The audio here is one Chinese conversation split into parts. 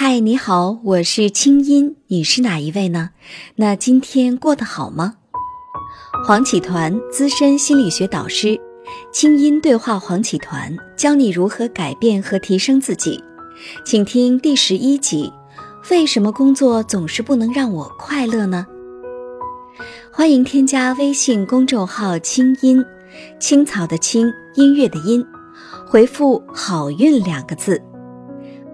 嗨，你好，我是清音，你是哪一位呢？那今天过得好吗？黄启团，资深心理学导师，清音对话黄启团，教你如何改变和提升自己。请听第十一集：为什么工作总是不能让我快乐呢？欢迎添加微信公众号“清音青草”的青，音乐的音，回复“好运”两个字。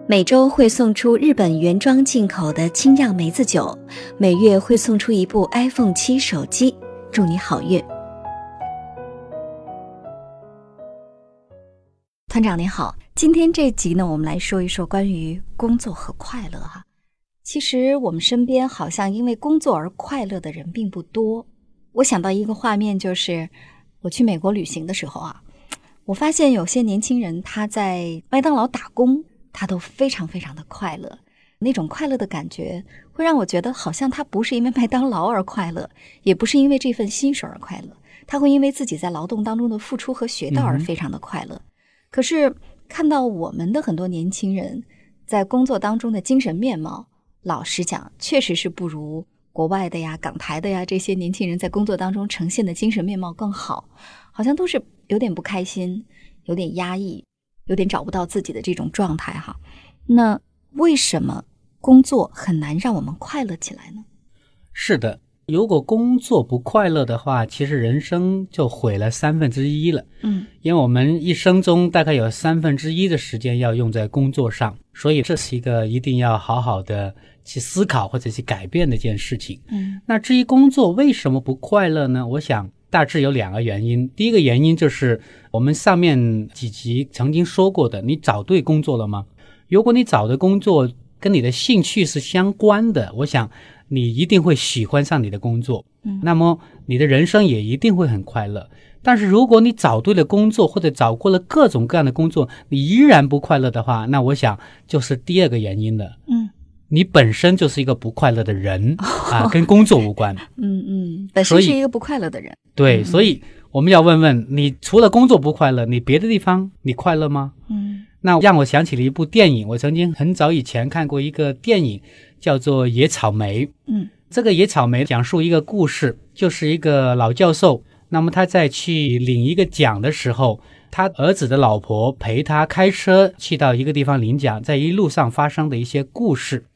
每周会送出日本原装进口的清酿梅子酒，每月会送出一部 iPhone 七手机，祝你好运。团长您好，今天这集呢，我们来说一说关于工作和快乐哈。其实我们身边好像因为工作而快乐的人并不多。我想到一个画面，就是我去美国旅行的时候啊，我发现有些年轻人他在麦当劳打工。他都非常非常的快乐，那种快乐的感觉会让我觉得，好像他不是因为麦当劳而快乐，也不是因为这份薪水而快乐，他会因为自己在劳动当中的付出和学到而非常的快乐。可是看到我们的很多年轻人在工作当中的精神面貌，老实讲，确实是不如国外的呀、港台的呀这些年轻人在工作当中呈现的精神面貌更好，好像都是有点不开心，有点压抑。有点找不到自己的这种状态哈，那为什么工作很难让我们快乐起来呢？是的，如果工作不快乐的话，其实人生就毁了三分之一了。嗯，因为我们一生中大概有三分之一的时间要用在工作上，所以这是一个一定要好好的去思考或者去改变的一件事情。嗯，那至于工作为什么不快乐呢？我想。大致有两个原因，第一个原因就是我们上面几集曾经说过的，你找对工作了吗？如果你找的工作跟你的兴趣是相关的，我想你一定会喜欢上你的工作，嗯，那么你的人生也一定会很快乐。但是如果你找对了工作，或者找过了各种各样的工作，你依然不快乐的话，那我想就是第二个原因了，嗯。你本身就是一个不快乐的人啊，跟工作无关。嗯嗯，本身是一个不快乐的人。对，所以我们要问问你，除了工作不快乐，你别的地方你快乐吗？嗯，那让我想起了一部电影，我曾经很早以前看过一个电影，叫做《野草莓》。嗯，这个《野草莓》讲述一个故事，就是一个老教授，那么他在去领一个奖的时候。他儿子的老婆陪他开车去到一个地方领奖，在一路上发生的一些故事。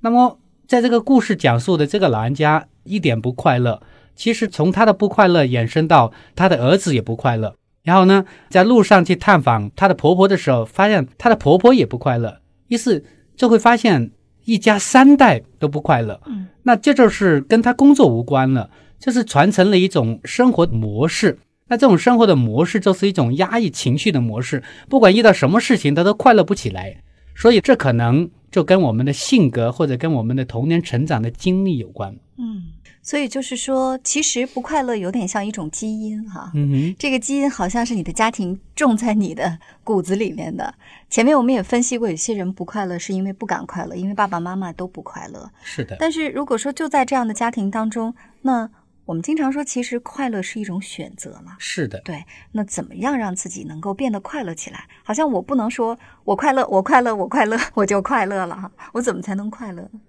那么，在这个故事讲述的这个老人家一点不快乐。其实从他的不快乐衍生到他的儿子也不快乐。然后呢，在路上去探访他的婆婆的时候，发现他的婆婆也不快乐。于是就会发现一家三代都不快乐。嗯，那这就是跟他工作无关了，就是传承了一种生活模式。那这种生活的模式就是一种压抑情绪的模式，不管遇到什么事情，他都快乐不起来。所以这可能就跟我们的性格或者跟我们的童年成长的经历有关。嗯，所以就是说，其实不快乐有点像一种基因哈。嗯哼，这个基因好像是你的家庭种在你的骨子里面的。前面我们也分析过，有些人不快乐是因为不敢快乐，因为爸爸妈妈都不快乐。是的。但是如果说就在这样的家庭当中，那。我们经常说，其实快乐是一种选择嘛。是的，对。那怎么样让自己能够变得快乐起来？好像我不能说我快乐，我快乐，我快乐，我就快乐了。我怎么才能快乐呢？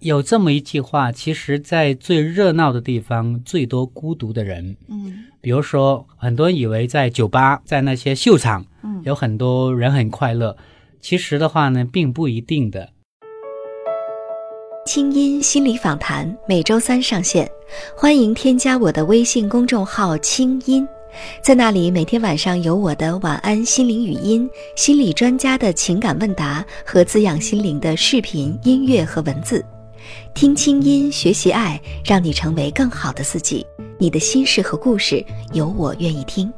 有这么一句话，其实，在最热闹的地方，最多孤独的人。嗯。比如说，很多人以为在酒吧，在那些秀场，嗯，有很多人很快乐。其实的话呢，并不一定的。清音心理访谈每周三上线，欢迎添加我的微信公众号“清音”，在那里每天晚上有我的晚安心灵语音、心理专家的情感问答和滋养心灵的视频、音乐和文字。听清音，学习爱，让你成为更好的自己。你的心事和故事，有我愿意听。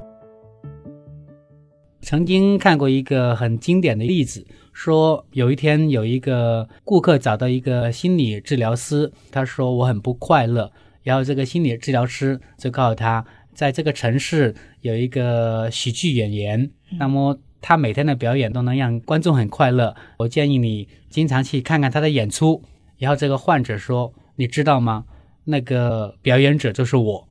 曾经看过一个很经典的例子。说有一天有一个顾客找到一个心理治疗师，他说我很不快乐。然后这个心理治疗师就告诉他，在这个城市有一个喜剧演员，那么他每天的表演都能让观众很快乐。我建议你经常去看看他的演出。然后这个患者说：“你知道吗？那个表演者就是我。”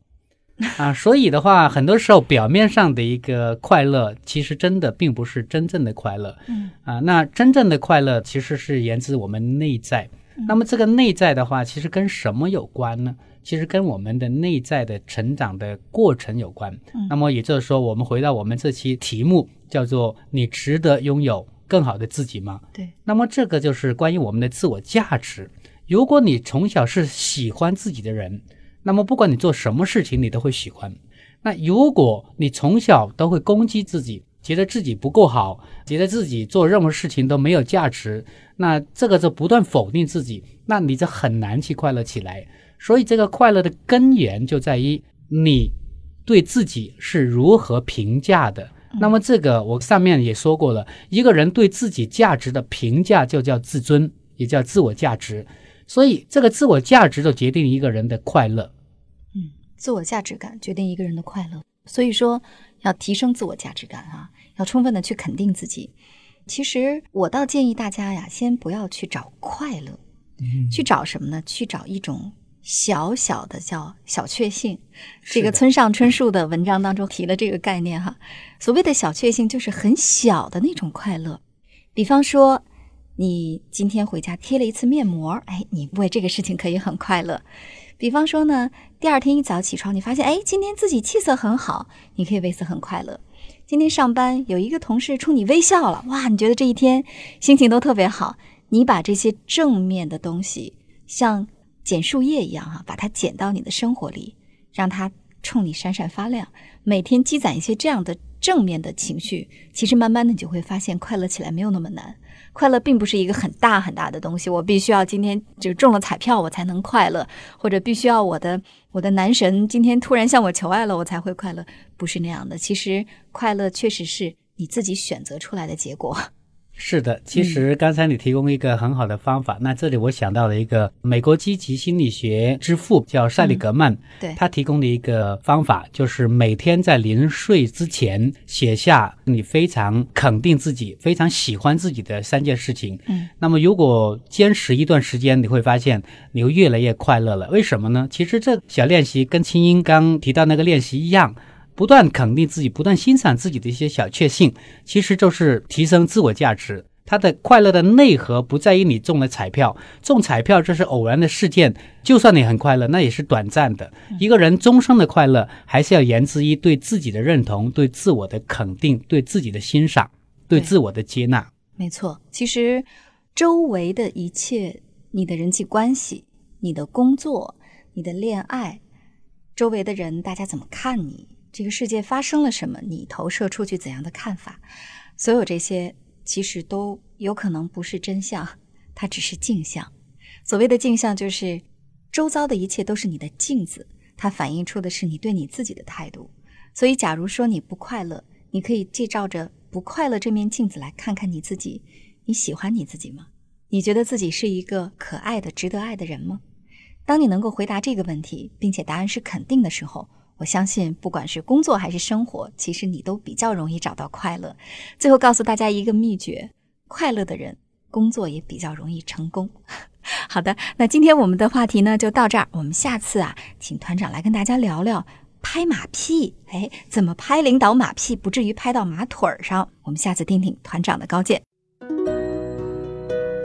啊。所以的话，很多时候表面上的一个快乐，其实真的并不是真正的快乐。嗯啊，那真正的快乐其实是源自我们内在。那么这个内在的话，其实跟什么有关呢？其实跟我们的内在的成长的过程有关。嗯那么也就是说，我们回到我们这期题目，叫做“你值得拥有更好的自己吗？”对，那么这个就是关于我们的自我价值。如果你从小是喜欢自己的人，那么不管你做什么事情，你都会喜欢。那如果你从小都会攻击自己，觉得自己不够好，觉得自己做任何事情都没有价值，那这个就不断否定自己，那你就很难去快乐起来。所以，这个快乐的根源就在于你对自己是如何评价的。那么，这个我上面也说过了，一个人对自己价值的评价就叫自尊，也叫自我价值。所以，这个自我价值就决定一个人的快乐。嗯自我价值感决定一个人的快乐。所以说，要提升自我价值感啊，要充分的去肯定自己。其实，我倒建议大家呀，先不要去找快乐，去找什么呢？去找一种小小的叫小确幸。这个村上春树的文章当中提了这个概念哈。所谓的小确幸，就是很小的那种快乐。比方说，你今天回家贴了一次面膜，哎，你为这个事情可以很快乐。比方说呢，第二天一早起床，你发现，哎，今天自己气色很好，你可以为此很快乐。今天上班有一个同事冲你微笑了，哇，你觉得这一天心情都特别好。你把这些正面的东西，像捡树叶一样哈、把它捡到你的生活里，让它冲你闪闪发亮。每天积攒一些这样的正面的情绪，其实慢慢的你就会发现，快乐起来没有那么难。快乐并不是一个很大很大的东西，我必须要今天就中了彩票我才能快乐，或者必须要我的我的男神今天突然向我求爱了我才会快乐，不是那样的。其实快乐确实是你自己选择出来的结果。是的，其实刚才你提供一个很好的方法，那这里我想到了一个美国积极心理学之父叫塞利格曼，对他提供的一个方法就是每天在临睡之前写下你非常肯定自己、非常喜欢自己的三件事情。嗯，那么如果坚持一段时间，你会发现你会越来越快乐了。为什么呢？其实这小练习跟清音刚提到那个练习一样。不断肯定自己，不断欣赏自己的一些小确幸，其实就是提升自我价值。它的快乐的内核不在于你中了彩票，中彩票这是偶然的事件，就算你很快乐，那也是短暂的。一个人终生的快乐，还是要源自于对自己的认同、对自我的肯定、对自己的欣赏、对自我的接纳。没错，其实周围的一切，你的人际关系、你的工作、你的恋爱，周围的人大家怎么看你，这个世界发生了什么，你投射出去怎样的看法，所有这些其实都有可能不是真相，它只是镜像。所谓的镜像，就是周遭的一切都是你的镜子，它反映出的是你对你自己的态度。所以，假如说你不快乐，你可以借照着不快乐这面镜子来看看你自己。你喜欢你自己吗？你觉得自己是一个可爱的、值得爱的人吗？当你能够回答这个问题，并且答案是肯定的时候，我相信，不管是工作还是生活，其实你都比较容易找到快乐。最后告诉大家一个秘诀：快乐的人工作也比较容易成功。好的，那今天我们的话题呢就到这儿，我们下次啊，请团长来跟大家聊聊拍马屁，哎，怎么拍领导马屁不至于拍到马腿儿上？我们下次听听团长的高见。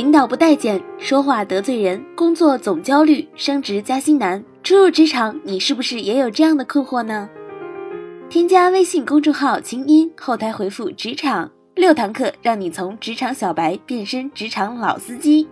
领导不待见，说话得罪人，工作总焦虑，升职加薪难。初入职场，你是不是也有这样的困惑呢？添加微信公众号“清音”，后台回复“职场”，六堂课让你从职场小白变身职场老司机。